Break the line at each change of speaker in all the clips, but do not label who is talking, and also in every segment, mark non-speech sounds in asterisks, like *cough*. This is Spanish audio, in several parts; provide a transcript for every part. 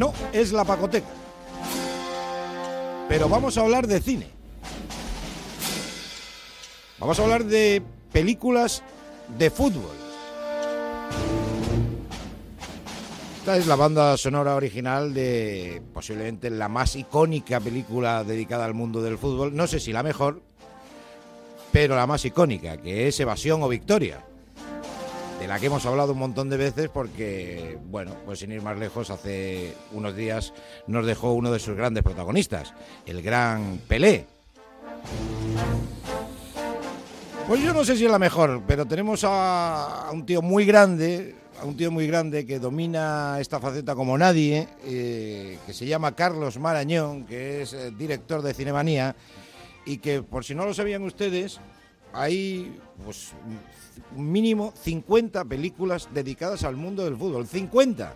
No, es la Pacoteca. Pero vamos a hablar de cine. Vamos a hablar de películas de fútbol. Esta es la banda sonora original de posiblemente la más icónica película dedicada al mundo del fútbol. No sé si la mejor, pero la más icónica, que es Evasión o Victoria. De la que hemos hablado un montón de veces porque, bueno, pues sin ir más lejos, hace unos días nos dejó uno de sus grandes protagonistas, el gran Pelé. Pues yo no sé si es la mejor, pero tenemos a, un tío muy grande, a un tío muy grande que domina esta faceta como nadie, eh, que se llama Carlos Marañón, que es eh, director de Cinemanía, y que por si no lo sabían ustedes, hay pues mínimo 50 películas dedicadas al mundo del fútbol. 50.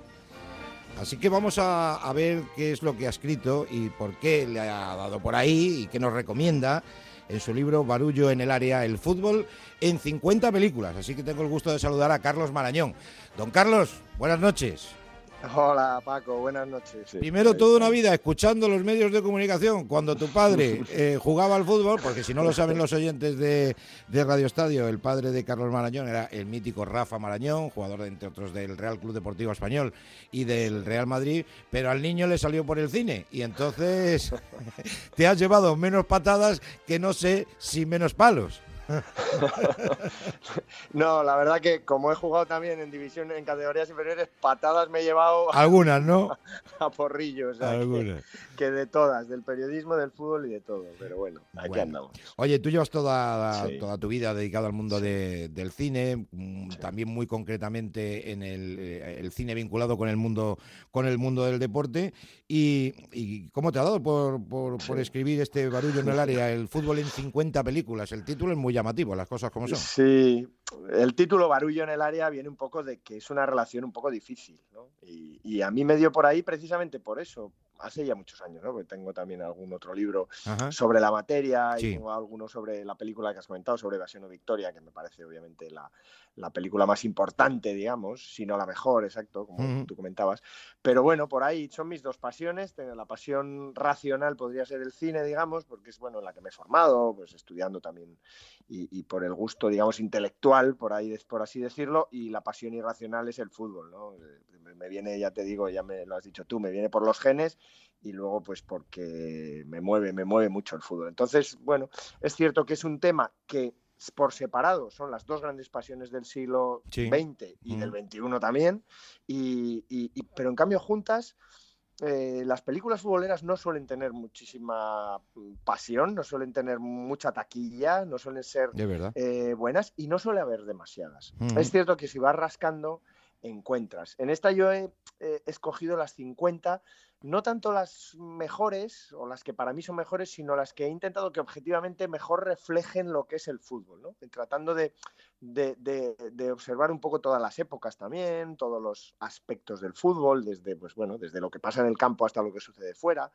Así que vamos a, a, ver qué es lo que ha escrito y por qué le ha dado por ahí y qué nos recomienda en su libro Barullo en el área, el fútbol en 50 películas. Así que tengo el gusto de saludar a Carlos Marañón. Don Carlos, buenas noches.
Hola Paco, buenas noches.
Primero toda una vida escuchando los medios de comunicación cuando tu padre *laughs* eh, jugaba al fútbol, porque si no lo saben los oyentes de, Radio Estadio, el padre de Carlos Marañón era el mítico Rafa Marañón, jugador entre otros del Real Club Deportivo Español y del Real Madrid, pero al niño le salió por el cine y entonces *laughs* te has llevado menos patadas que no sé si menos palos. *laughs*
no, la verdad que como he jugado también en división en categorías inferiores, patadas me he llevado
algunas, ¿no? *laughs*
A, porrillos, algunas. Que, de todas, del periodismo, del fútbol y de todo, pero bueno, aquí andamos.
Oye, tú llevas toda, toda tu vida dedicado al mundo del cine, mm, también muy concretamente en eh, el, cine vinculado con el mundo con el mundo del deporte y, ¿cómo te ha dado por, por escribir este barullo en el área, el fútbol en 50 películas? El título es muy llamativo, las cosas como son.
Sí, el título Barullo en el área viene un poco de que es una relación un poco difícil, ¿no? Y, a mí me dio por ahí precisamente por eso, hace ya muchos años, ¿no? Porque tengo también algún otro libro sobre la materia y tengo alguno sobre la película que has comentado, sobre Evasión o Victoria, que me parece obviamente la, la película más importante, digamos, si no la mejor, exacto, como tú comentabas. Pero bueno, por ahí son mis dos pasiones. La pasión racional podría ser el cine, digamos, porque es bueno en la que me he formado, pues estudiando también y, por el gusto, digamos, intelectual, por ahí, por así decirlo, y la pasión irracional es el fútbol, ¿no? Me viene, ya te digo, ya me lo has dicho tú, me viene por los genes y luego pues porque me mueve, me mueve mucho el fútbol. Entonces, bueno, es cierto que es un tema que por separado son las dos grandes pasiones del siglo XX y del XXI también, y, pero en cambio juntas eh, las películas futboleras no suelen tener muchísima mm, pasión, no suelen tener mucha taquilla, no suelen ser eh, buenas y no suele haber demasiadas. Es cierto que si vas rascando, encuentras. En esta yo he escogido las 50 no tanto las mejores o las que para mí son mejores, sino las que he intentado que objetivamente mejor reflejen lo que es el fútbol, ¿no? tratando de, de, observar un poco todas las épocas también, todos los aspectos del fútbol, desde, pues, bueno, desde lo que pasa en el campo hasta lo que sucede fuera,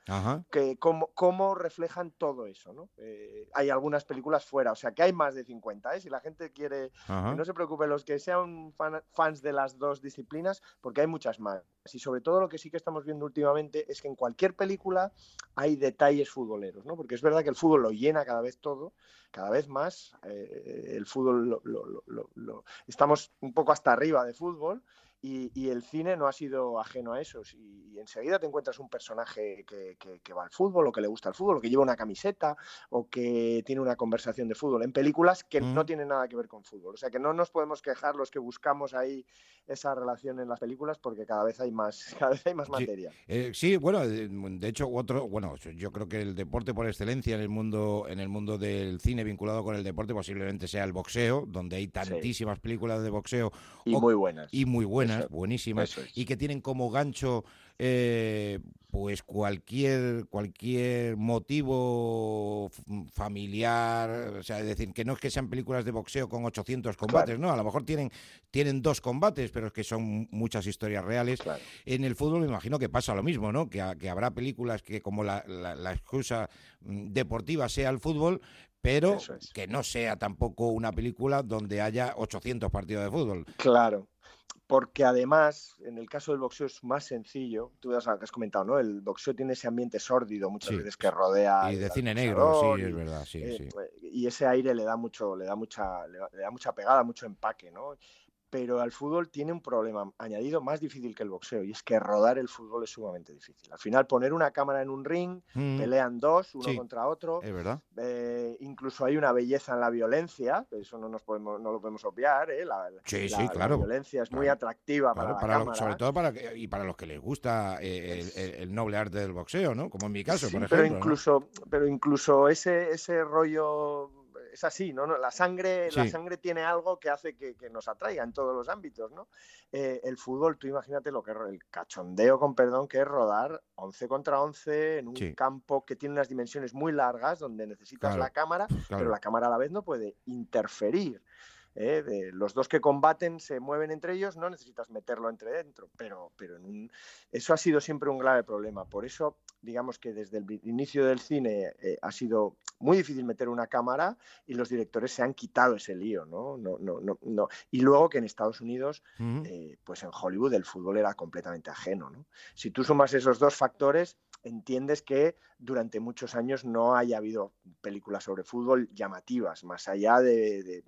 que cómo, cómo, reflejan todo eso. ¿no? Eh, hay algunas películas fuera, o sea que hay más de 50, ¿eh? si la gente quiere, no se preocupe, los que sean fans de las dos disciplinas, porque hay muchas más. Y sobre todo lo que sí que estamos viendo últimamente es que en cualquier película hay detalles futboleros, ¿no? porque es verdad que el fútbol lo llena cada vez todo, cada vez más, eh, el fútbol lo, estamos un poco hasta arriba de fútbol y, el cine no ha sido ajeno a eso. Y, enseguida te encuentras un personaje que, va al fútbol o que le gusta el fútbol o que lleva una camiseta o que tiene una conversación de fútbol en películas que no tienen nada que ver con fútbol. O sea que no nos podemos quejar los que buscamos ahí esa relación en las películas porque cada vez hay más, *laughs* cada vez hay más materia.
Eh, sí, bueno, de hecho, otro, bueno, yo creo que el deporte por excelencia en el mundo, en el mundo del cine vinculado con el deporte posiblemente sea el boxeo, donde hay tantísimas películas de boxeo.
Y muy buenas.
Y muy buenas buenísimas, y que tienen como gancho eh, pues cualquier cualquier motivo familiar, o sea, es decir, que no es que sean películas de boxeo con 800 combates, no, a lo mejor tienen tienen dos combates, pero es que son muchas historias reales. En el fútbol me imagino que pasa lo mismo, ¿no? Que, que habrá películas que como la, la, excusa mm, deportiva sea el fútbol, pero que no sea tampoco una película donde haya 800 partidos de fútbol.
Claro, porque además, en el caso del boxeo es más sencillo. Tú has, comentado, ¿no? El boxeo tiene ese ambiente sórdido muchas veces que rodea.
Y de cine negro, sí, es verdad, sí,
eh,
sí.
Y ese aire le da mucho, le da mucha, le da mucha pegada, mucho empaque, ¿no? Pero al fútbol tiene un problema añadido más difícil que el boxeo y es que rodar el fútbol es sumamente difícil. Al final poner una cámara en un ring, mm. pelean dos, uno contra otro.
Es verdad.
Eh, incluso hay una belleza en la violencia, eso no nos podemos, no lo podemos obviar. ¿eh? La,
sí, sí, claro.
La violencia es muy atractiva para, la cámara.
sobre todo para y para los que les gusta eh, el, noble arte del boxeo, ¿no? Como en mi caso, por ejemplo.
Pero incluso, pero incluso ese ese rollo es así, ¿no? La sangre, la sangre tiene algo que hace que, nos atraiga en todos los ámbitos, ¿no? Eh, el fútbol, tú imagínate lo que es el cachondeo, con perdón, que es rodar 11 contra 11 en un campo que tiene unas dimensiones muy largas, donde necesitas la cámara, pero la cámara a la vez no puede interferir. ¿Eh? de los dos que combaten se mueven entre ellos, no necesitas meterlo entre dentro, pero, pero en eso ha sido siempre un grave problema. Por eso, digamos que desde el inicio del cine eh, ha sido muy difícil meter una cámara y los directores se han quitado ese lío, ¿no? no, no, no, no. Y luego que en Estados Unidos, eh, pues en Hollywood el fútbol era completamente ajeno, ¿no? Si tú sumas esos dos factores, entiendes que durante muchos años no haya habido películas sobre fútbol llamativas, más allá de,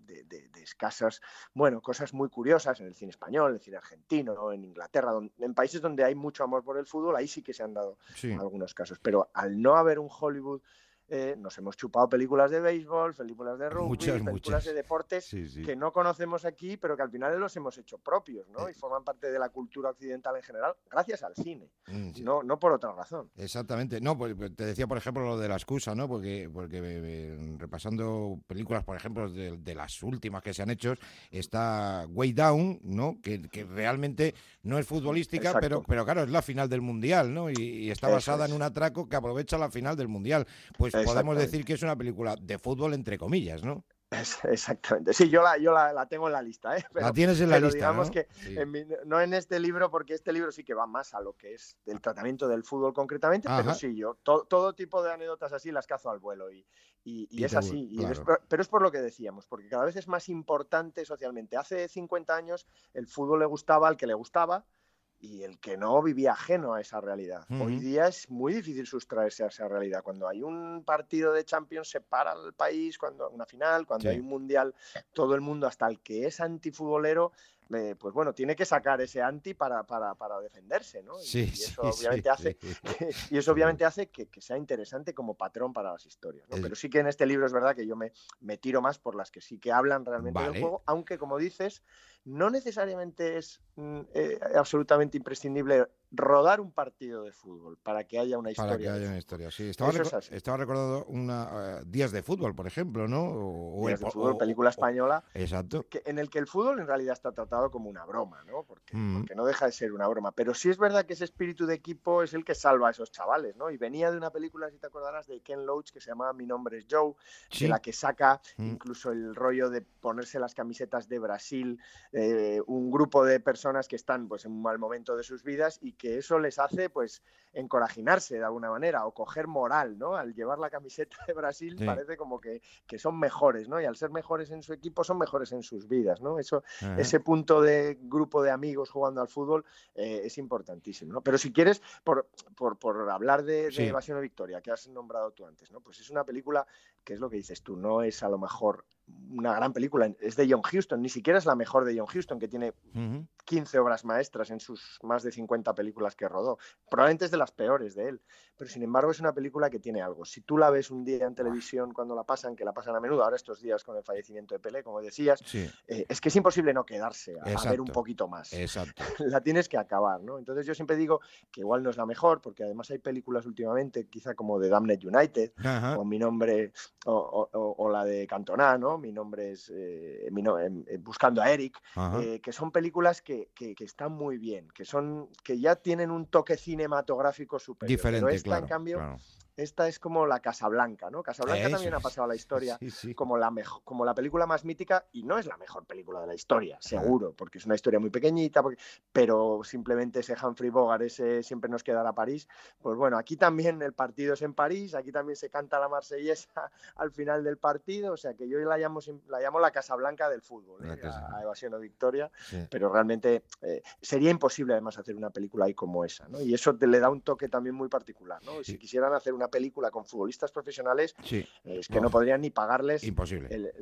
escasas, bueno, cosas muy curiosas en el cine español, en el cine argentino, en Inglaterra, en países donde hay mucho amor por el fútbol, ahí sí que se han dado algunos casos. Pero al no haber un Hollywood eh, nos hemos chupado películas de béisbol, películas de rugby, películas de deportes que no conocemos aquí, pero que al final los hemos hecho propios, ¿no? Eh. Y forman parte de la cultura occidental en general, gracias al cine, mm, no, no por otra razón.
Exactamente. No, pues, pues te decía, por ejemplo, lo de la excusa, ¿no? Porque, porque repasando películas, por ejemplo, de, las últimas que se han hecho, está Way Down, ¿no? Que, realmente no es futbolística, pero, pero claro, es la final del Mundial, ¿no? Y, está basada en un atraco que aprovecha la final del Mundial. Pues podemos decir que es una película de fútbol entre comillas, ¿no?
Exactamente. Sí, yo la, yo la, tengo en la lista. ¿eh?
la tienes en la lista.
Digamos que no en este libro, porque este libro sí que va más a lo que es el tratamiento del fútbol concretamente, pero sí, yo todo tipo de anécdotas así las cazo al vuelo y, y, es así. pero es por lo que decíamos, porque cada vez es más importante socialmente. Hace 50 años el fútbol le gustaba al que le gustaba y el que no vivía ajeno a esa realidad. Hoy día es muy difícil sustraerse a esa realidad. Cuando hay un partido de Champions se para el país, cuando una final, cuando hay un mundial, todo el mundo, hasta el que es antifutbolero, pues bueno, tiene que sacar ese anti para, para, para defenderse, ¿no? y, eso obviamente hace, que, y eso obviamente hace que, sea interesante como patrón para las historias, ¿no? Pero sí que en este libro es verdad que yo me, me tiro más por las que sí que hablan realmente del juego, aunque como dices, no necesariamente es mm, eh, absolutamente imprescindible rodar un partido de fútbol para que haya una historia.
Para que haya una historia, sí. Estaba, recordando una, eh, Días de fútbol, por ejemplo, ¿no?
O, Días de fútbol, película española.
exacto.
en el que el fútbol en realidad está tratado como una broma, ¿no? Porque, mm. porque, no deja de ser una broma. Pero sí es verdad que ese espíritu de equipo es el que salva a esos chavales, ¿no? Y venía de una película, si te acordarás, de Ken Loach que se llamaba Mi nombre es Joe, de la que saca mm. incluso el rollo de ponerse las camisetas de Brasil, eh, un grupo de personas que están pues en un mal momento de sus vidas y que eso les hace pues encorajinarse de alguna manera o coger moral, ¿no? Al llevar la camiseta de Brasil parece como que, que, son mejores, ¿no? Y al ser mejores en su equipo son mejores en sus vidas, ¿no? Eso, ese punto de grupo de amigos jugando al fútbol eh, es importantísimo, ¿no? Pero si quieres, por, por, por hablar de, de Evasión o Victoria, que has nombrado tú antes, ¿no? Pues es una película que es lo que dices tú, no es a lo mejor una gran película, es de John Huston, ni siquiera es la mejor de John Huston, que tiene 15 obras maestras en sus más de 50 películas que rodó. Probablemente es de las peores de él, pero sin embargo es una película que tiene algo. Si tú la ves un día en televisión cuando la pasan, que la pasan a menudo, ahora estos días con el fallecimiento de Pelé, como decías, eh, es que es imposible no quedarse a, ver un poquito más.
Exacto. *laughs*
la tienes que acabar, ¿no? Entonces yo siempre digo que igual no es la mejor, porque además hay películas últimamente, quizá como de Damned United, o Mi Nombre, o, la de Cantona, ¿no? Mi Nombre es eh, em, eh, Buscando a Eric, que son películas que, que, están muy bien, que son que ya tienen un toque cinematográfico superior.
Diferente,
en cambio, esta es como la Casablanca, ¿no? Casablanca también ha pasado a la historia Como, la como la película más mítica y no es la mejor película de la historia, seguro, porque es una historia muy pequeñita, pero simplemente ese Humphrey Bogart, ese siempre nos quedará París. Pues bueno, aquí también el partido es en París, aquí también se canta la marsellesa al final del partido, o sea que yo la llamo la, llamo la Casablanca del fútbol, ¿eh? a, Evasión o Victoria, pero realmente eh, sería imposible además hacer una película ahí como esa, ¿no? Y eso te, le da un toque también muy particular, ¿no? Si quisieran hacer una película con futbolistas profesionales, es que no podrían ni pagarles.
Imposible.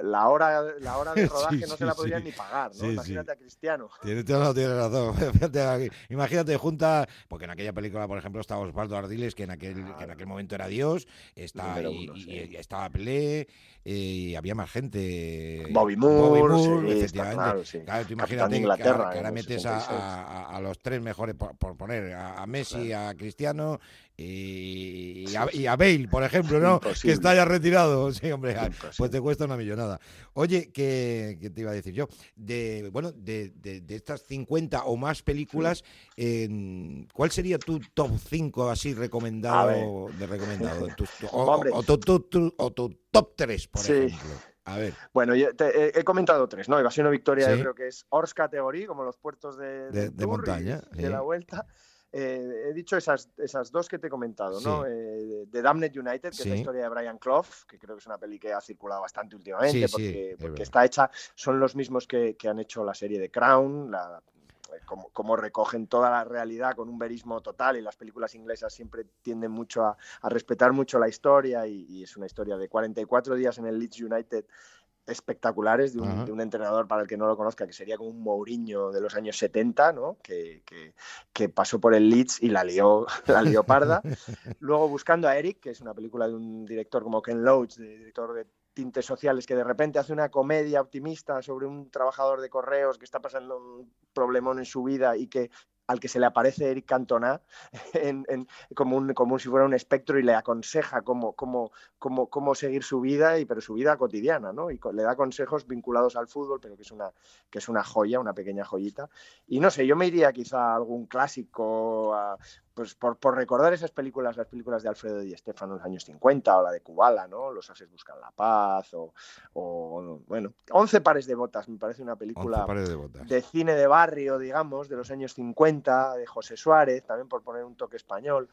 la, hora, la hora de *laughs* rodaje no se la podrían ni pagar, ¿no? Imagínate a Cristiano.
Tiene, tiene razón. *laughs* Imagínate, junta, porque en aquella película, por ejemplo, estaba Osvaldo Ardiles, que en aquel, que en aquel momento era Dios, está, y, estaba Pelé, eh, y había más gente.
Bobby Moore,
efectivamente. Claro, tú imagínate que, ahora metes a, a, los tres mejores, por, poner, a, Messi, a Cristiano y, a, Bale, por ejemplo, ¿no? Que está ya retirado. *laughs* Sí, hombre, pues te cuesta una millonada. Oye, ¿qué, te iba a decir yo? De, bueno, de, de, estas 50 o más películas, ¿cuál sería tu top 5 así recomendado? De recomendado o, tu, top 3, por ejemplo. A ver.
Bueno, yo he, comentado tres, ¿no? Evasión o Victoria, yo creo que es Ors Category, como los puertos de,
de, montaña.
de la vuelta. Eh, he dicho esas, esas dos que te he comentado, ¿no? Eh, The Damned United, que es la historia de Brian Clough, que creo que es una peli que ha circulado bastante últimamente, porque, está hecha, son los mismos que, han hecho la serie de Crown, la, eh, como, recogen toda la realidad con un verismo total y las películas inglesas siempre tienden mucho a, respetar mucho la historia y, y, es una historia de 44 días en el Leeds United espectaculares de un, entrenador para el que no lo conozca, que sería como un Mourinho de los años 70, ¿no? que, que, pasó por el Leeds y la lió, *laughs* la lió parda. Luego buscando a Eric, que es una película de un director como Ken Loach, de director de tintes sociales, que de repente hace una comedia optimista sobre un trabajador de correos que está pasando un problemón en su vida y que al que se le aparece Eric Cantona *laughs* como, un, como si fuera un espectro y le aconseja cómo, cómo, cómo, cómo seguir su vida, y, pero su vida cotidiana, ¿no? Y le da consejos vinculados al fútbol, pero que es, una, que es una joya, una pequeña joyita. Y no sé, yo me iría quizá a algún clásico, pues por, por, recordar esas películas, las películas de Alfredo Di Stefano en los años 50 o la de Kubala, ¿no? Los ases buscan la paz o, o bueno, 11 pares de botas, me parece una película
de,
de, cine de barrio, digamos, de los años 50, de José Suárez, también por poner un toque español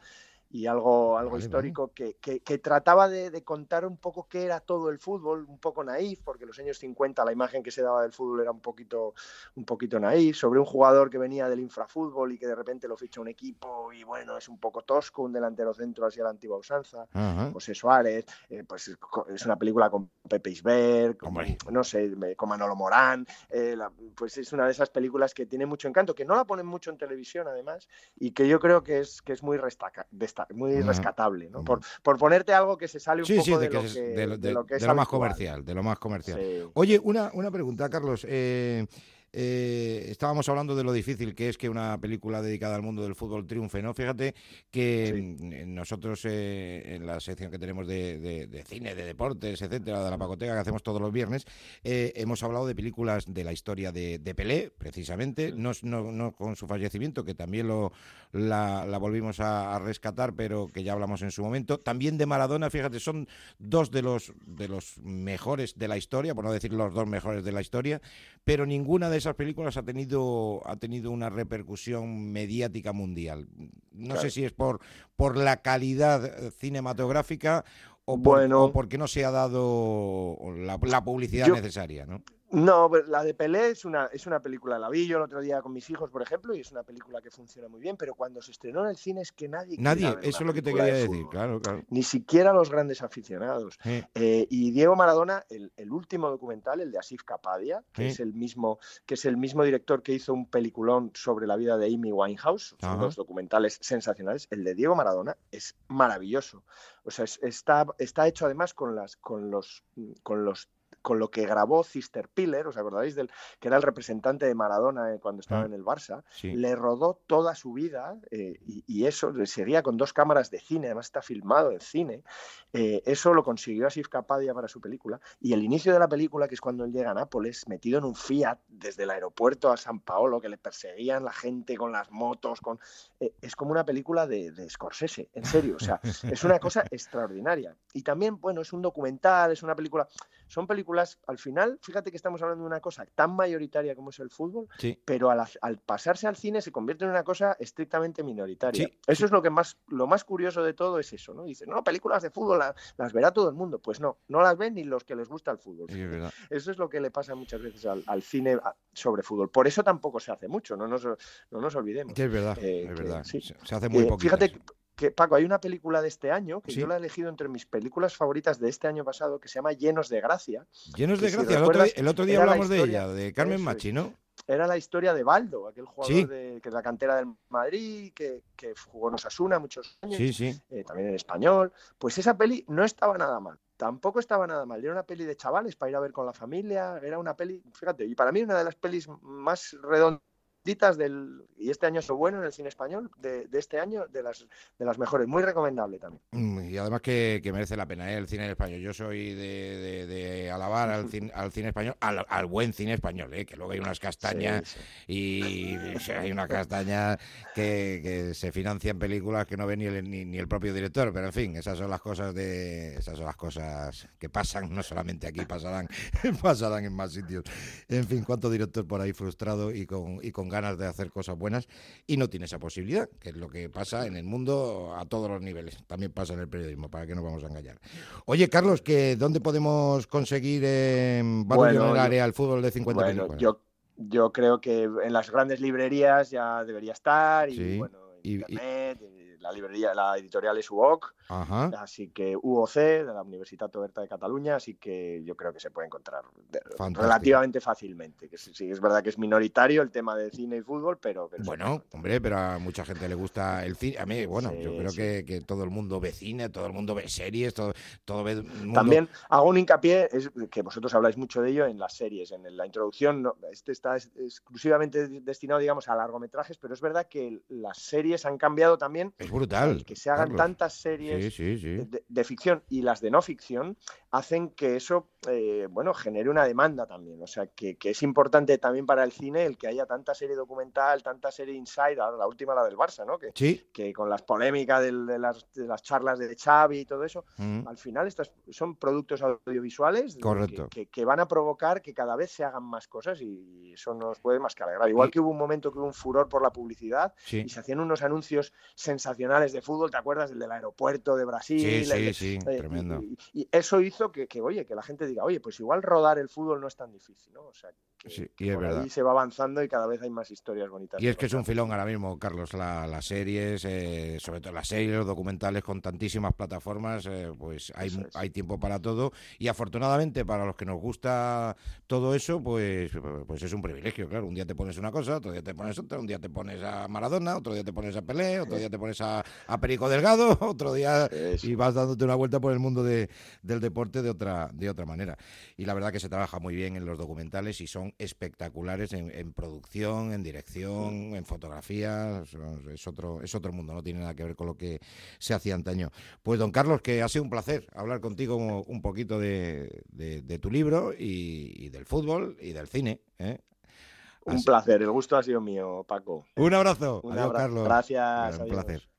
y algo, algo histórico Que, que, trataba de, contar un poco qué era todo el fútbol, un poco naif, porque en los años 50 la imagen que se daba del fútbol era un poquito, un poquito naif, sobre un jugador que venía del infrafútbol y que de repente lo ficha un equipo y bueno, es un poco tosco, un delantero centro hacia la antigua usanza, José Suárez, eh, pues es una película con Pepe Isberg, no sé, con Manolo Morán, eh, pues es una de esas películas que tiene mucho encanto, que no la ponen mucho en televisión además y que yo creo que es, que es muy destacada muy rescatable, ¿no? Por, por, ponerte algo que se sale un poco de, lo que, es
de, lo más comercial, de lo más comercial. Oye, una, una pregunta, Carlos. Eh, eh, estábamos hablando de lo difícil que es que una película dedicada al mundo del fútbol triunfe, ¿no? Fíjate que mm, nosotros eh, en la sección que tenemos de, cine, de deportes, etcétera, de la pacoteca que hacemos todos los viernes, eh, hemos hablado de películas de la historia de, Pelé, precisamente, no, no, con su fallecimiento, que también lo, la, volvimos a, rescatar, pero que ya hablamos en su momento. También de Maradona, fíjate, son dos de los, de los mejores de la historia, por no decir los dos mejores de la historia, pero ninguna de esas películas ha tenido, ha tenido una repercusión mediática mundial. No sé si es por, por la calidad eh, cinematográfica o, bueno, porque no se ha dado la, publicidad necesaria, ¿no?
No, la de Pelé es una, es una película, la vi yo el otro día con mis hijos, por ejemplo, y es una película que funciona muy bien, pero cuando se estrenó en el cine es que nadie...
Nadie, eso es lo que te quería decir, claro, claro.
Ni siquiera los grandes aficionados. Eh, y Diego Maradona, el, último documental, el de Asif Kapadia, que, es el mismo, que es el mismo director que hizo un peliculón sobre la vida de Amy Winehouse, son dos documentales sensacionales, el de Diego Maradona es maravilloso. O sea, está, está hecho además con, las, con, los, con los con lo que grabó Cister Piller, ¿os acordáis del que era el representante de Maradona eh, cuando estaba mm. en el Barça? Le rodó toda su vida eh, y, eso, seguía con dos cámaras de cine, además está filmado en cine. Eh, eso lo consiguió Asif Kapadia para su película. Y el inicio de la película, que es cuando él llega a Nápoles, metido en un Fiat desde el aeropuerto a San Paolo, que le perseguían la gente con las motos, con es como una película de, de Scorsese, en serio. O sea, es una cosa *laughs* extraordinaria. Y también, bueno, es un documental, es una película. Son películas, al final, fíjate que estamos hablando de una cosa tan mayoritaria como es el fútbol, pero al, pasarse al cine se convierte en una cosa estrictamente minoritaria. Eso es lo que más, lo más curioso de todo es eso, ¿no? Dices, no, películas de fútbol las, verá todo el mundo. Pues no, no las ven ni los que les gusta el fútbol. *laughs* eso es lo que le pasa muchas veces al, cine sobre fútbol. Por eso tampoco se hace mucho, no nos, no nos olvidemos.
Que es verdad, eh, es verdad. Se hace muy eh, poquito.
Fíjate, Paco, hay una película de este año que yo la he elegido entre mis películas favoritas de este año pasado que se llama Llenos de Gracia.
Llenos de Gracia, el, otro, día hablamos de ella, de Carmen Machi, ¿no?
Era la historia de Baldo, aquel jugador de, que la cantera del Madrid, que, jugó en Osasuna muchos años, eh, también en español. Pues esa peli no estaba nada mal tampoco estaba nada mal. Era una peli de chavales para ir a ver con la familia. Era una peli, fíjate, y para mí una de las pelis más redondas del y este año es bueno en el cine español de, este año de las de las mejores. Muy recomendable también.
Mm, y además que, merece la pena ¿eh? el cine español. Yo soy de, alabar al cine, al cine español al, buen cine español ¿eh? que luego hay unas castañas y hay una castaña que, se financia en películas que no ve ni el, ni, el propio director pero en fin esas son las cosas de esas son las cosas que pasan no solamente aquí pasarán *laughs* pasarán en más sitios. En fin cuánto director por ahí frustrado y con y con ganas de hacer cosas buenas y no tiene esa posibilidad, que es lo que pasa en el mundo a todos los niveles. También pasa en el periodismo, para que no vamos a engañar. Oye, Carlos, que ¿dónde podemos conseguir eh, bueno, en el área el fútbol de 50 bueno,
Yo, yo creo que en las grandes librerías ya debería estar y bueno, en internet la librería, la editorial es UOC, así que UOC, de la Universidad Oberta de Cataluña, así que yo creo que se puede encontrar relativamente fácilmente. Que sí, es verdad que es minoritario el tema de cine y fútbol, pero...
bueno, hombre, pero a mucha gente le gusta el cine. A mí, bueno, yo creo que, todo el mundo ve cine, todo el mundo ve series, todo, todo ve...
También hago un hincapié, es que vosotros habláis mucho de ello en las series, en la introducción, este está exclusivamente destinado, digamos, a largometrajes, pero es verdad que las series han cambiado también
brutal.
que se hagan tantas series De, ficción y las de no ficción hacen que eso, eh, bueno, genere una demanda también. O sea, que, es importante también para el cine el que haya tanta serie documental, tanta serie inside, la última la del Barça, ¿no? Que, que con las polémicas de, las, charlas de Xavi y todo eso, mm. al final estos son productos audiovisuales Que, van a provocar que cada vez se hagan más cosas y eso nos puede más que alegrar. Igual que hubo un momento que hubo un furor por la publicidad y se hacían unos anuncios sensacionales de fútbol, ¿te acuerdas? El del aeropuerto de Brasil.
Sí, sí, sí, tremendo.
Y, eso hizo que, oye, que la gente diga, oye, pues igual rodar el fútbol no es tan difícil, ¿no? O sea,
sí, y es verdad.
se va avanzando y cada vez hay más historias bonitas.
Y es que es un filón ahora mismo, Carlos, las series, eh, sobre todo las series, los documentales con tantísimas plataformas, eh, pues hay, hay tiempo para todo y afortunadamente para los que nos gusta todo eso, pues, pues es un privilegio, claro. Un día te pones una cosa, otro día te pones otra, un día te pones a Maradona, otro día te pones a Pelé, otro día te pones a a, Perico Delgado, *laughs* otro día y vas dándote una vuelta por el mundo de, del deporte de otra, de otra manera. Y la verdad que se trabaja muy bien en los documentales y son espectaculares en, producción, en dirección, en fotografía. Es otro, es otro mundo, no tiene nada que ver con lo que se hacía antaño. Pues don Carlos, que ha sido un placer hablar contigo un poquito de, tu libro y, del fútbol y del cine. ¿eh?
Un placer, el gusto ha sido mío, Paco.
Un abrazo. Un abrazo. Carlos.
Gracias.
Un placer.